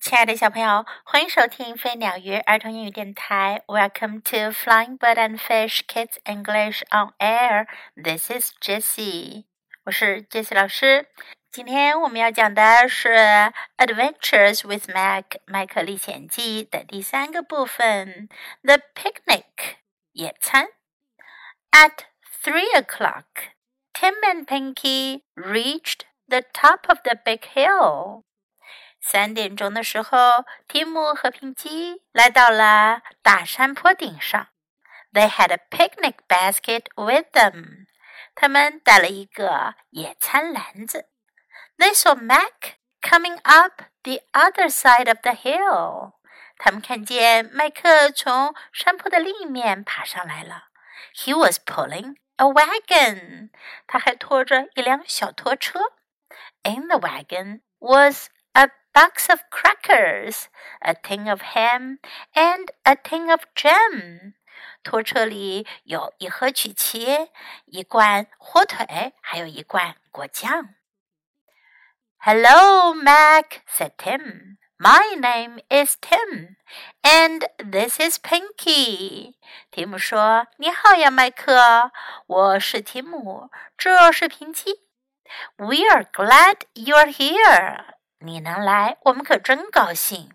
亲爱的小朋友，欢迎收听飞鸟鱼儿童英语电台。Welcome to Flying Bird and Fish Kids English on Air. This is Jessie，我是 Jessie 老师。今天我们要讲的是《Adventures with Mac》麦克历险记的第三个部分，The Picnic 野餐。At three o'clock, Tim and Pinky reached the top of the big hill. 三点钟的时候，提姆和平基来到了大山坡顶上。They had a picnic basket with them。他们带了一个野餐篮子。They saw Mac coming up the other side of the hill。他们看见麦克从山坡的另一面爬上来了。He was pulling a wagon。他还拖着一辆小拖车。In the wagon was box of crackers, a tin of ham, and a tin of jam. 拖车里有一盒曲奇，一罐火腿，还有一罐果酱。Hello, Mac, said Tim. My name is Tim, and this is Pinky. 提姆说：“你好呀，麦克，我是提姆，这是平基。We are glad you're here. 你能来，我们可真高兴。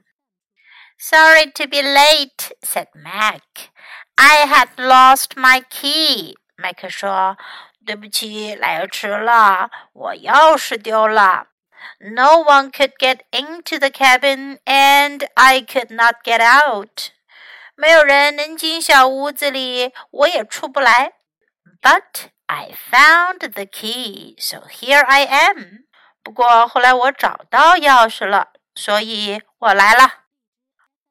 Sorry to be late," said Mac. "I had lost my key." 麦克说：“对不起，来迟了，我钥匙丢了。No one could get into the cabin, and I could not get out. 没有人能进小屋子里，我也出不来。But I found the key, so here I am. 不过后来我找到钥匙了，所以我来了。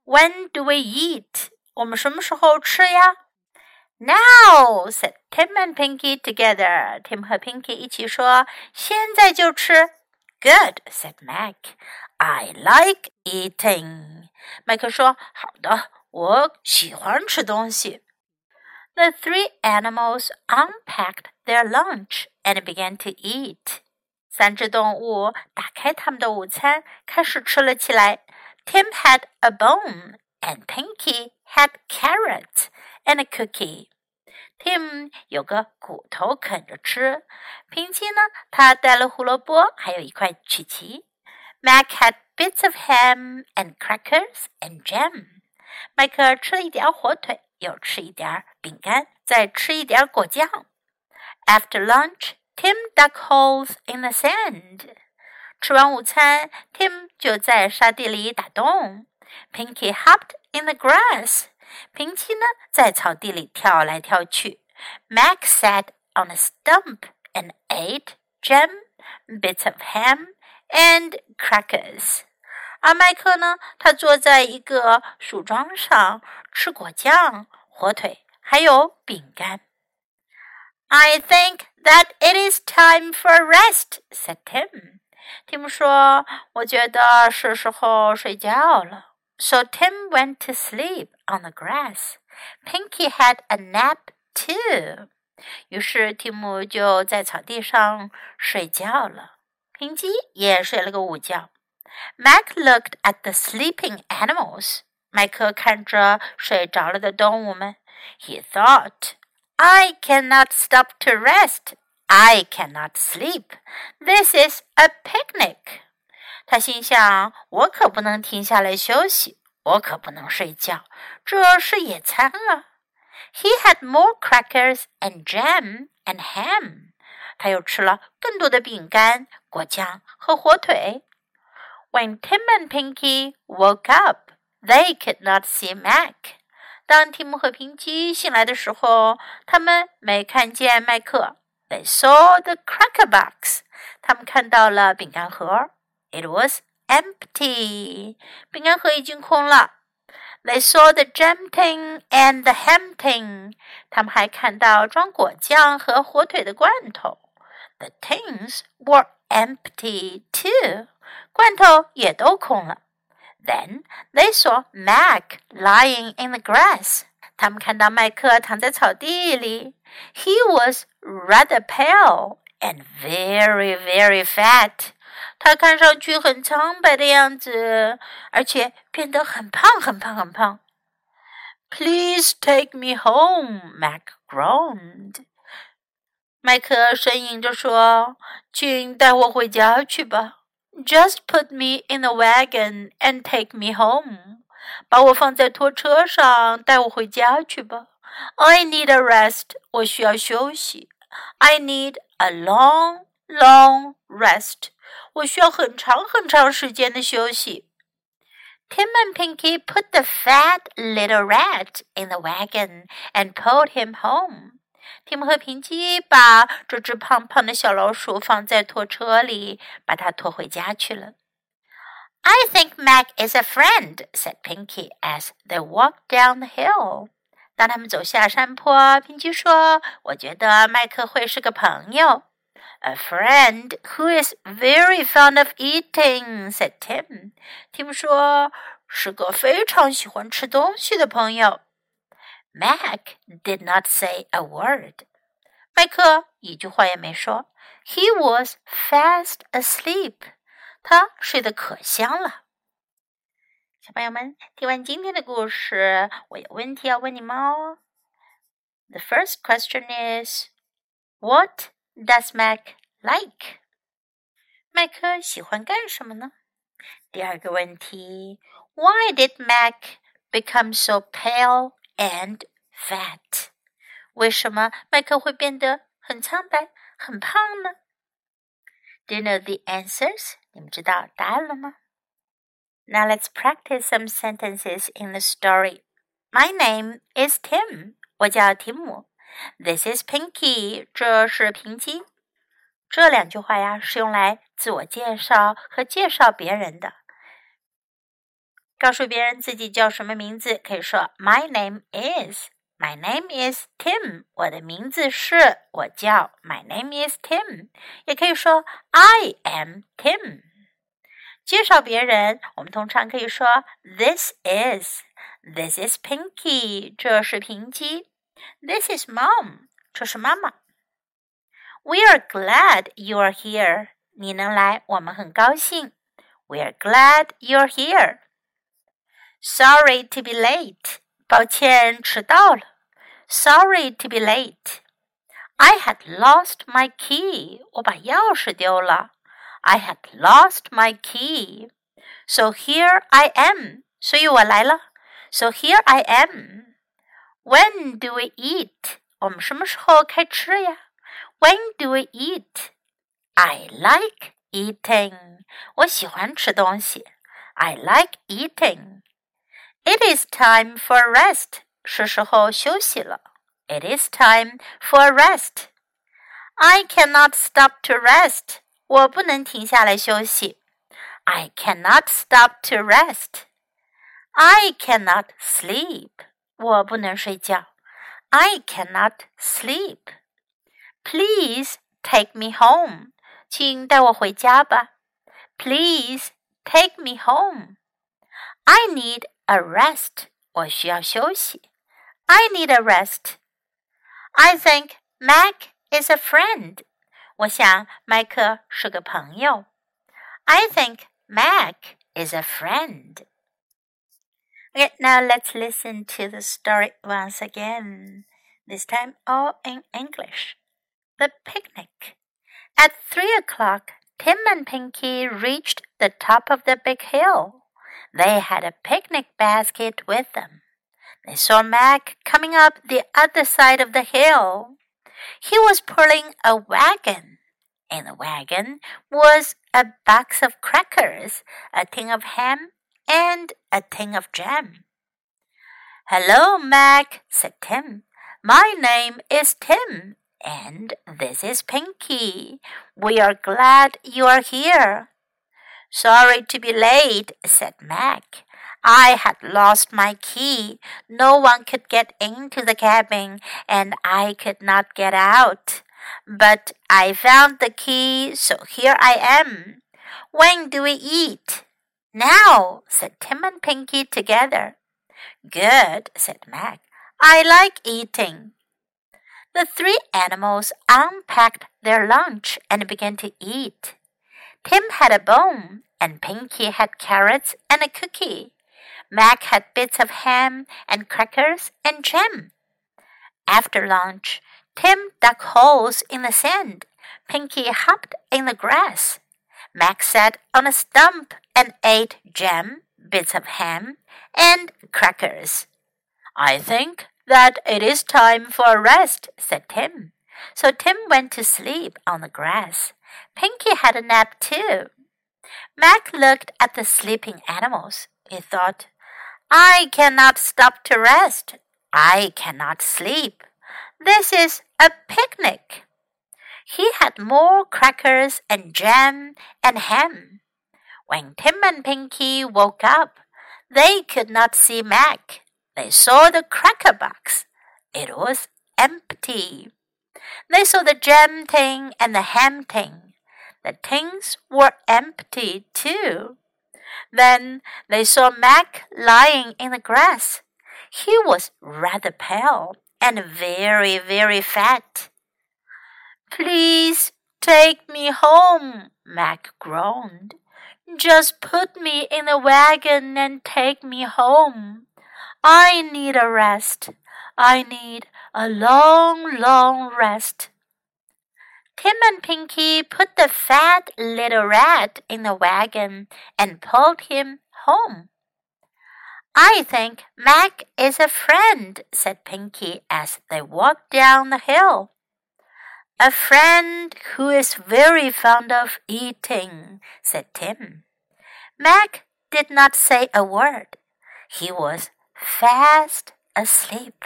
When do we eat？我们什么时候吃呀？Now said Tim and Pinky together. Tim 和 Pinky 一起说：“现在就吃。” Good said Mac. I like eating. 麦克说：“好的，我喜欢吃东西。” The three animals unpacked their lunch and began to eat. 三只动物打开他们的午餐，开始吃了起来。Tim had a bone, and Pinky had carrot and a cookie. Tim 有个骨头啃着吃，平基呢，他带了胡萝卜，还有一块曲奇。Mac had bits of ham and crackers and jam. 麦克吃了一点火腿，又吃一点饼干，再吃一点果酱。After lunch, Tim dug holes in the sand. 吃完午餐，Tim 就在沙地里打洞。Pinky hopped in the grass. 平七呢，在草地里跳来跳去。Mac sat on a stump and ate jam, bits of ham, and crackers. 而麦克呢，他坐在一个树桩上吃果酱、火腿，还有饼干。I think that it is time for rest," said Tim. Tim 说：“我觉得是时候睡觉了。” So Tim went to sleep on the grass. Pinky had a nap too. 于是蒂姆就在草地上睡觉了。平基也睡了个午觉。Mac looked at the sleeping animals. 麦克看着睡着了的动物们。He thought. I cannot stop to rest. I cannot sleep. This is a picnic. 他心想：“我可不能停下来休息，我可不能睡觉，这是野餐啊。” He had more crackers and jam and ham. 他又吃了更多的饼干、果酱和火腿。When Tim and Pinky woke up, they could not see Mac. 当提姆和平基醒来的时候，他们没看见麦克。They saw the cracker box. 他们看到了饼干盒。It was empty. 饼干盒已经空了。They saw the jam tin and the ham tin. 他们还看到装果酱和火腿的罐头。The tins were empty too. 罐头也都空了。then they saw Mac lying in the grass. 他们看到麦克躺在草地里。He was rather pale and very, very fat. 他看上去很苍白的样子，而且变得很胖很胖很胖。Please take me home, Mac groaned. 麦克呻吟着说：“请带我回家去吧。 ” Just put me in a wagon and take me home. 把我放在拖车上，带我回家去吧。I need a rest. 我需要休息。I need a long, long rest. 我需要很长很长时间的休息。Tim and Pinky put the fat little rat in the wagon and pulled him home. 提姆和平基把这只胖胖的小老鼠放在拖车里，把它拖回家去了。I think Mac is a friend," said Pinky as they walked down the hill. 当他们走下山坡，平基说：“我觉得麦克会是个朋友。” A friend who is very fond of eating," said Tim. Tim 说：“是个非常喜欢吃东西的朋友。” Mac did not say a word. 麦克一句话也没说。He was fast asleep. 他睡得可香了。小朋友们，听完今天的故事，我有问题要问你们哦。The first question is, What does Mac like? 麦克喜欢干什么呢？第二个问题，Why did Mac become so pale and fat？为什么麦克会变得很苍白、很胖呢？Do you know the answers？你们知道答案了吗？Now let's practice some sentences in the story. My name is Tim. 我叫提姆。This is Pinky. 这是平基。这两句话呀，是用来自我介绍和介绍别人的。 告诉别人自己叫什么名字，可以说 My name is。My name is Tim。我的名字是，我叫 My name is Tim。也可以说 I am Tim。介绍别人，我们通常可以说 This is。This is Pinky。这是平基。This is Mom。这是妈妈。We are glad you are here。你能来，我们很高兴。We are glad you are here. Sorry to be late. 抱歉迟到了。Sorry to be late. I had lost my key. 我把钥匙丢了。I had lost my key. So here I am. 所以我来了。So here I am. When do we eat? 我们什么时候开吃呀？When do we eat? I like eating. 我喜欢吃东西。I like eating. It is time for rest. 是时候休息了。It is time for rest. I cannot stop to rest. 我不能停下来休息。I cannot stop to rest. I cannot sleep. 我不能睡觉。I cannot sleep. Please take me home. 请带我回家吧。Please take me home. I need a rest. 我需要休息。I need a rest. I think Mac is a friend. 我想麦克是个朋友。I think Mac is a friend. Okay, now let's listen to the story once again. This time all in English. The picnic. At three o'clock, Tim and Pinky reached the top of the big hill. They had a picnic basket with them. They saw Mac coming up the other side of the hill. He was pulling a wagon. In the wagon was a box of crackers, a tin of ham, and a tin of jam. Hello, Mac, said Tim. My name is Tim, and this is Pinky. We are glad you are here. Sorry to be late, said Mac. I had lost my key. No one could get into the cabin, and I could not get out. But I found the key, so here I am. When do we eat? Now, said Tim and Pinky together. Good, said Mac. I like eating. The three animals unpacked their lunch and began to eat. Tim had a bone, and Pinky had carrots and a cookie. Mac had bits of ham and crackers and jam. After lunch, Tim dug holes in the sand. Pinky hopped in the grass. Mac sat on a stump and ate jam, bits of ham, and crackers. I think that it is time for a rest, said Tim. So Tim went to sleep on the grass. Pinky had a nap too. Mac looked at the sleeping animals. He thought, I cannot stop to rest. I cannot sleep. This is a picnic. He had more crackers and jam and ham. When Tim and Pinky woke up, they could not see Mac. They saw the cracker box. It was empty. They saw the jam tin and the ham tin. The tins were empty too. Then they saw Mac lying in the grass. He was rather pale and very, very fat. Please take me home, Mac groaned. Just put me in the wagon and take me home. I need a rest. I need a long, long rest. Tim and Pinky put the fat little rat in the wagon and pulled him home. I think Mac is a friend, said Pinky as they walked down the hill. A friend who is very fond of eating, said Tim. Mac did not say a word. He was fast asleep.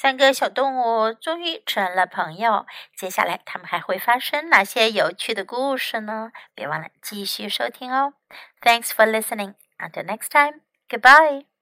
三个小动物终于成了朋友。接下来，他们还会发生哪些有趣的故事呢？别忘了继续收听哦。Thanks for listening. Until next time. Goodbye.